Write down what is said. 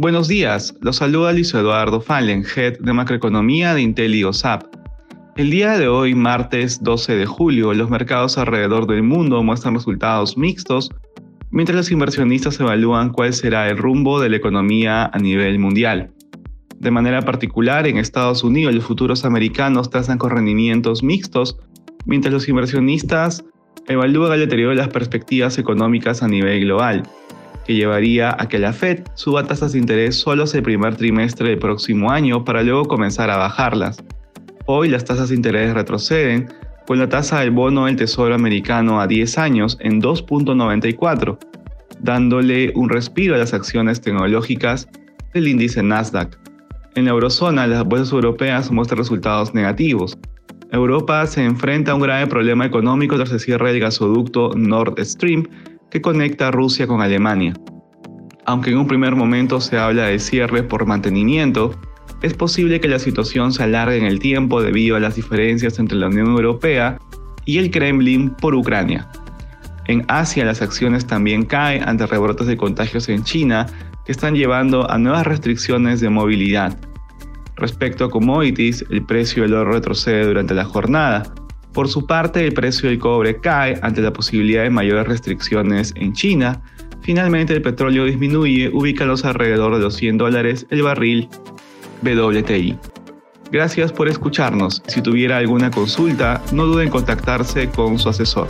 Buenos días, los saluda Luis Eduardo Fallen, Head de Macroeconomía de Intel y OSAP. El día de hoy, martes 12 de julio, los mercados alrededor del mundo muestran resultados mixtos, mientras los inversionistas evalúan cuál será el rumbo de la economía a nivel mundial. De manera particular, en Estados Unidos los futuros americanos trazan con rendimientos mixtos, mientras los inversionistas evalúan el deterioro de las perspectivas económicas a nivel global que llevaría a que la Fed suba tasas de interés solo el primer trimestre del próximo año para luego comenzar a bajarlas. Hoy las tasas de interés retroceden, con la tasa del bono del Tesoro americano a 10 años en 2.94, dándole un respiro a las acciones tecnológicas del índice Nasdaq. En la eurozona, las bolsas europeas muestran resultados negativos. Europa se enfrenta a un grave problema económico tras el cierre del gasoducto Nord Stream, que conecta Rusia con Alemania. Aunque en un primer momento se habla de cierre por mantenimiento, es posible que la situación se alargue en el tiempo debido a las diferencias entre la Unión Europea y el Kremlin por Ucrania. En Asia las acciones también caen ante rebrotes de contagios en China que están llevando a nuevas restricciones de movilidad. Respecto a commodities, el precio del oro retrocede durante la jornada, por su parte, el precio del cobre cae ante la posibilidad de mayores restricciones en China. Finalmente, el petróleo disminuye, ubicándose alrededor de los 100 dólares el barril WTI. Gracias por escucharnos. Si tuviera alguna consulta, no duden en contactarse con su asesor.